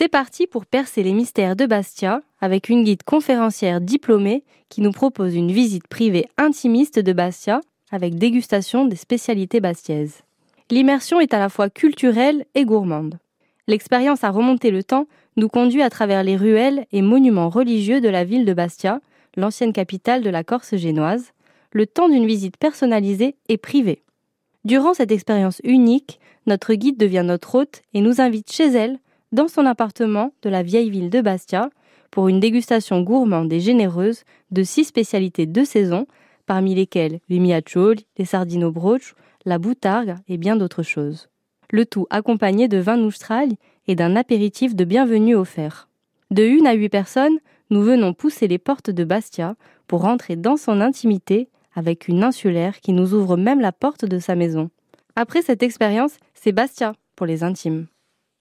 C'est parti pour percer les mystères de Bastia avec une guide conférencière diplômée qui nous propose une visite privée intimiste de Bastia avec dégustation des spécialités bastiaises. L'immersion est à la fois culturelle et gourmande. L'expérience à remonter le temps nous conduit à travers les ruelles et monuments religieux de la ville de Bastia, l'ancienne capitale de la Corse génoise, le temps d'une visite personnalisée et privée. Durant cette expérience unique, notre guide devient notre hôte et nous invite chez elle, dans son appartement de la vieille ville de Bastia, pour une dégustation gourmande et généreuse de six spécialités de saison, parmi lesquelles les miacioli, les sardines au broch, la boutargue et bien d'autres choses. Le tout accompagné de vin noustral et d'un apéritif de bienvenue offert. De une à huit personnes, nous venons pousser les portes de Bastia pour rentrer dans son intimité avec une insulaire qui nous ouvre même la porte de sa maison. Après cette expérience, c'est Bastia pour les intimes.